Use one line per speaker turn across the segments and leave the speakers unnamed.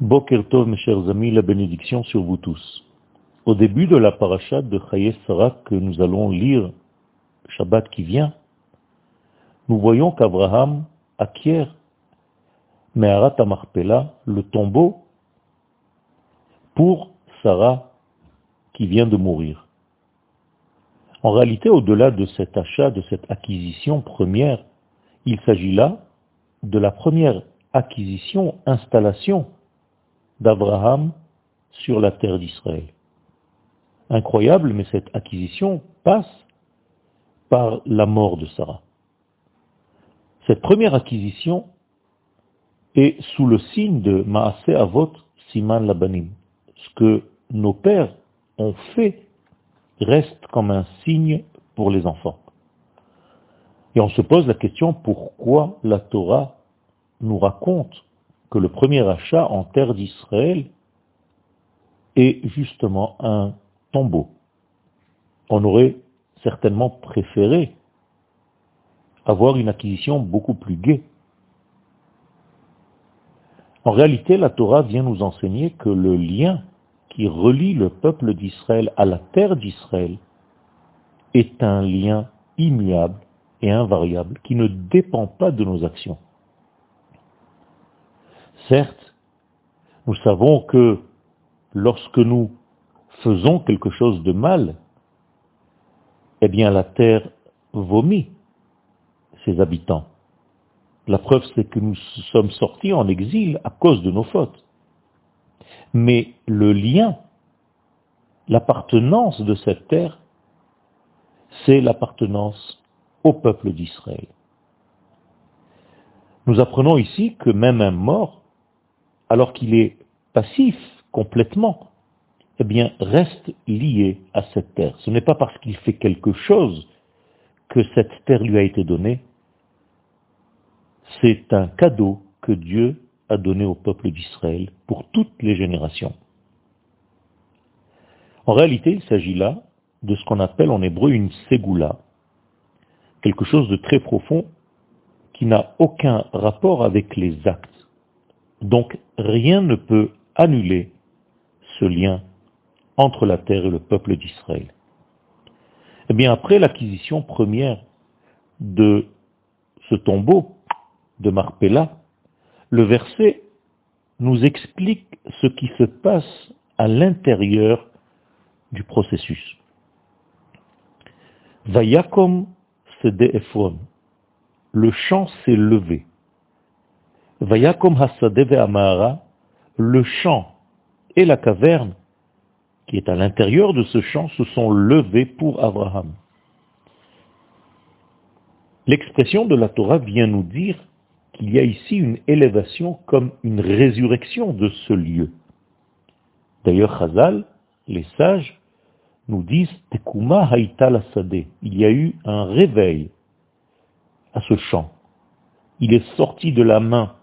Boker Tov, mes chers amis, la bénédiction sur vous tous. Au début de la paracha de Chayes Sarah que nous allons lire Shabbat qui vient, nous voyons qu'Abraham acquiert Meharat Amarpela, le tombeau, pour Sarah qui vient de mourir. En réalité, au-delà de cet achat, de cette acquisition première, il s'agit là de la première acquisition, installation d'Abraham sur la terre d'Israël. Incroyable, mais cette acquisition passe par la mort de Sarah. Cette première acquisition est sous le signe de Maaseh Avot Siman Labanim. Ce que nos pères ont fait reste comme un signe pour les enfants. Et on se pose la question pourquoi la Torah nous raconte que le premier achat en terre d'Israël est justement un tombeau. On aurait certainement préféré avoir une acquisition beaucoup plus gaie. En réalité, la Torah vient nous enseigner que le lien qui relie le peuple d'Israël à la terre d'Israël est un lien immuable et invariable qui ne dépend pas de nos actions. Certes, nous savons que lorsque nous faisons quelque chose de mal, eh bien la terre vomit ses habitants. La preuve, c'est que nous sommes sortis en exil à cause de nos fautes. Mais le lien, l'appartenance de cette terre, c'est l'appartenance au peuple d'Israël. Nous apprenons ici que même un mort alors qu'il est passif complètement, eh bien, reste lié à cette terre. Ce n'est pas parce qu'il fait quelque chose que cette terre lui a été donnée. C'est un cadeau que Dieu a donné au peuple d'Israël pour toutes les générations. En réalité, il s'agit là de ce qu'on appelle en hébreu une ségoula, quelque chose de très profond qui n'a aucun rapport avec les actes. Donc rien ne peut annuler ce lien entre la terre et le peuple d'Israël. Eh bien, après l'acquisition première de ce tombeau de Marpella, le verset nous explique ce qui se passe à l'intérieur du processus. Vayakom Sede Ephron. Le champ s'est levé. Vayakom Hasadeve Amara, le champ et la caverne qui est à l'intérieur de ce champ se sont levés pour Abraham. L'expression de la Torah vient nous dire qu'il y a ici une élévation comme une résurrection de ce lieu. D'ailleurs, Chazal, les sages, nous disent Tekuma Haïta Il y a eu un réveil à ce champ. Il est sorti de la main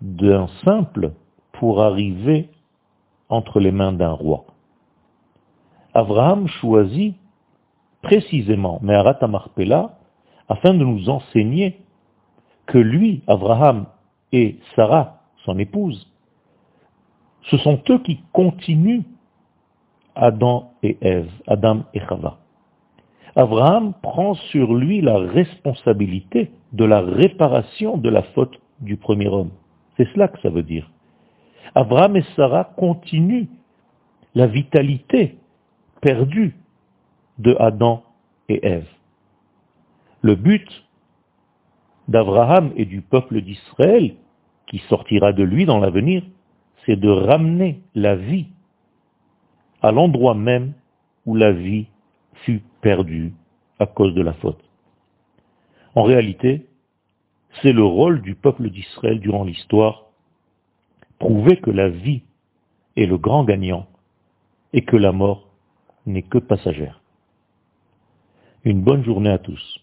d'un simple pour arriver entre les mains d'un roi. Abraham choisit précisément Meharat Marpella afin de nous enseigner que lui, Abraham et Sarah, son épouse, ce sont eux qui continuent Adam et Ève, Adam et Chava. Abraham prend sur lui la responsabilité de la réparation de la faute du premier homme. C'est cela que ça veut dire. Abraham et Sarah continuent la vitalité perdue de Adam et Ève. Le but d'Abraham et du peuple d'Israël, qui sortira de lui dans l'avenir, c'est de ramener la vie à l'endroit même où la vie fut perdue à cause de la faute. En réalité, c'est le rôle du peuple d'Israël durant l'histoire, prouver que la vie est le grand gagnant et que la mort n'est que passagère. Une bonne journée à tous.